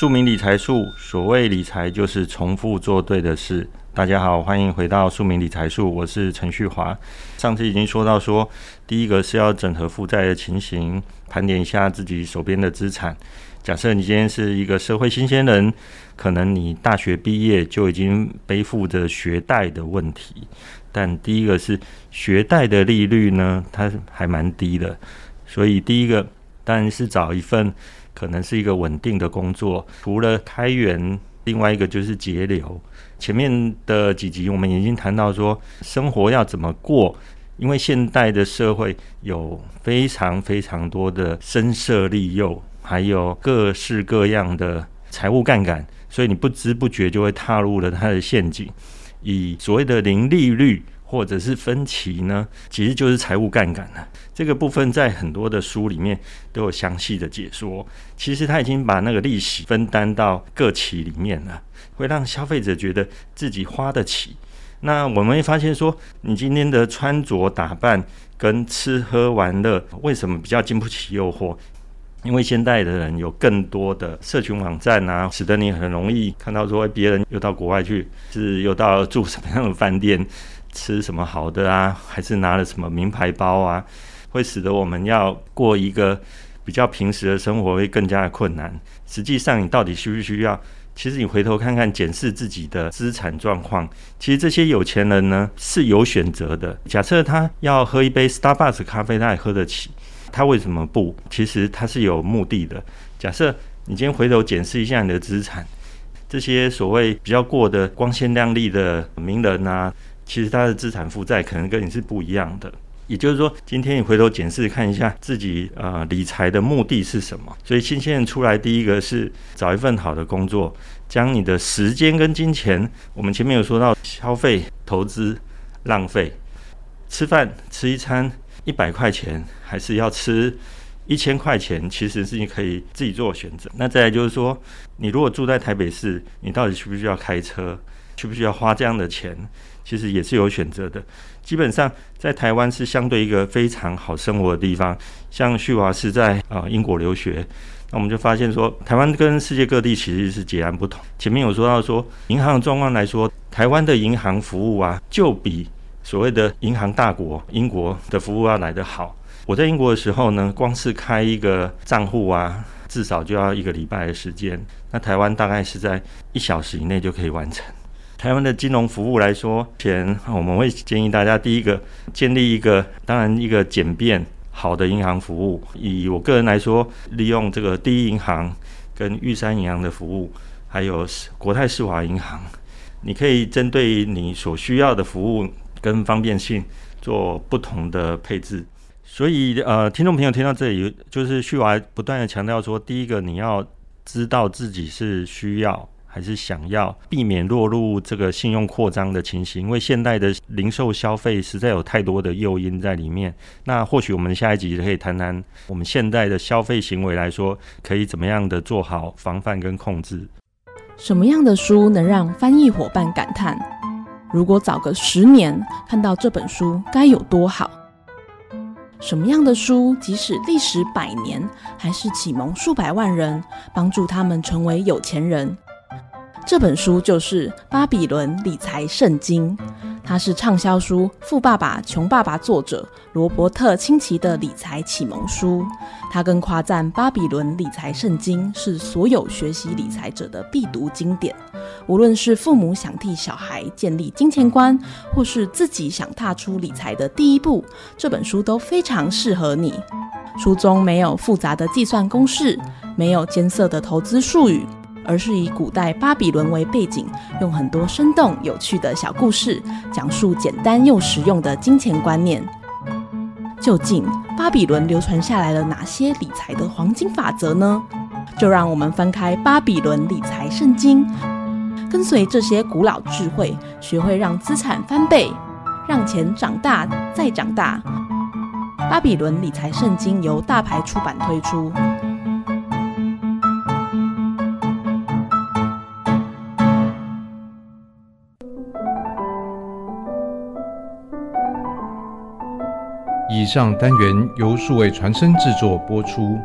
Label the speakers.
Speaker 1: 庶民理财术，所谓理财就是重复做对的事。大家好，欢迎回到庶民理财术，我是陈旭华。上次已经说到说，第一个是要整合负债的情形，盘点一下自己手边的资产。假设你今天是一个社会新鲜人，可能你大学毕业就已经背负着学贷的问题。但第一个是学贷的利率呢，它还蛮低的，所以第一个当然是找一份可能是一个稳定的工作，除了开源，另外一个就是节流。前面的几集我们已经谈到说，生活要怎么过，因为现代的社会有非常非常多的声色利诱，还有各式各样的财务杠杆，所以你不知不觉就会踏入了它的陷阱。以所谓的零利率或者是分期呢，其实就是财务杠杆了。这个部分在很多的书里面都有详细的解说。其实他已经把那个利息分担到各期里面了。会让消费者觉得自己花得起。那我们会发现说，你今天的穿着打扮跟吃喝玩乐，为什么比较经不起诱惑？因为现代的人有更多的社群网站啊，使得你很容易看到说别人又到国外去，是又到住什么样的饭店，吃什么好的啊，还是拿了什么名牌包啊，会使得我们要过一个比较平时的生活会更加的困难。实际上，你到底需不需要？其实你回头看看，检视自己的资产状况，其实这些有钱人呢是有选择的。假设他要喝一杯 Starbucks 咖啡，他也喝得起，他为什么不？其实他是有目的的。假设你今天回头检视一下你的资产，这些所谓比较过得光鲜亮丽的名人啊，其实他的资产负债可能跟你是不一样的。也就是说，今天你回头检视看一下自己呃理财的目的是什么？所以新鲜人出来，第一个是找一份好的工作，将你的时间跟金钱，我们前面有说到消费、投资、浪费，吃饭吃一餐一百块钱，还是要吃一千块钱，其实是你可以自己做选择。那再来就是说，你如果住在台北市，你到底需不需要开车？需不需要花这样的钱？其实也是有选择的。基本上在台湾是相对一个非常好生活的地方。像旭华是在啊、英国留学，那我们就发现说，台湾跟世界各地其实是截然不同。前面有说到说，银行状况来说，台湾的银行服务啊，就比所谓的银行大国英国的服务要来得好。我在英国的时候呢，光是开一个账户啊，至少就要一个礼拜的时间。那台湾大概是在一小时以内就可以完成。台湾的金融服务来说，前我们会建议大家，第一个建立一个，当然一个简便好的银行服务。以我个人来说，利用这个第一银行跟玉山银行的服务，还有国泰世华银行，你可以针对你所需要的服务跟方便性做不同的配置。所以，呃，听众朋友听到这里，就是旭华不断的强调说，第一个你要知道自己是需要。还是想要避免落入这个信用扩张的情形，因为现代的零售消费实在有太多的诱因在里面。那或许我们下一集可以谈谈我们现代的消费行为来说，可以怎么样的做好防范跟控制。
Speaker 2: 什么样的书能让翻译伙伴感叹：如果早个十年看到这本书该有多好？什么样的书即使历时百年，还是启蒙数百万人，帮助他们成为有钱人？这本书就是《巴比伦理财圣经》，它是畅销书《富爸爸穷爸爸》作者罗伯特清崎的理财启蒙书。他更夸赞《巴比伦理财圣经》是所有学习理财者的必读经典。无论是父母想替小孩建立金钱观，或是自己想踏出理财的第一步，这本书都非常适合你。书中没有复杂的计算公式，没有艰涩的投资术语。而是以古代巴比伦为背景，用很多生动有趣的小故事，讲述简单又实用的金钱观念。究竟巴比伦流传下来了哪些理财的黄金法则呢？就让我们翻开《巴比伦理财圣经》，跟随这些古老智慧，学会让资产翻倍，让钱长大再长大。《巴比伦理财圣经》由大牌出版推出。
Speaker 3: 以上单元由数位传声制作播出。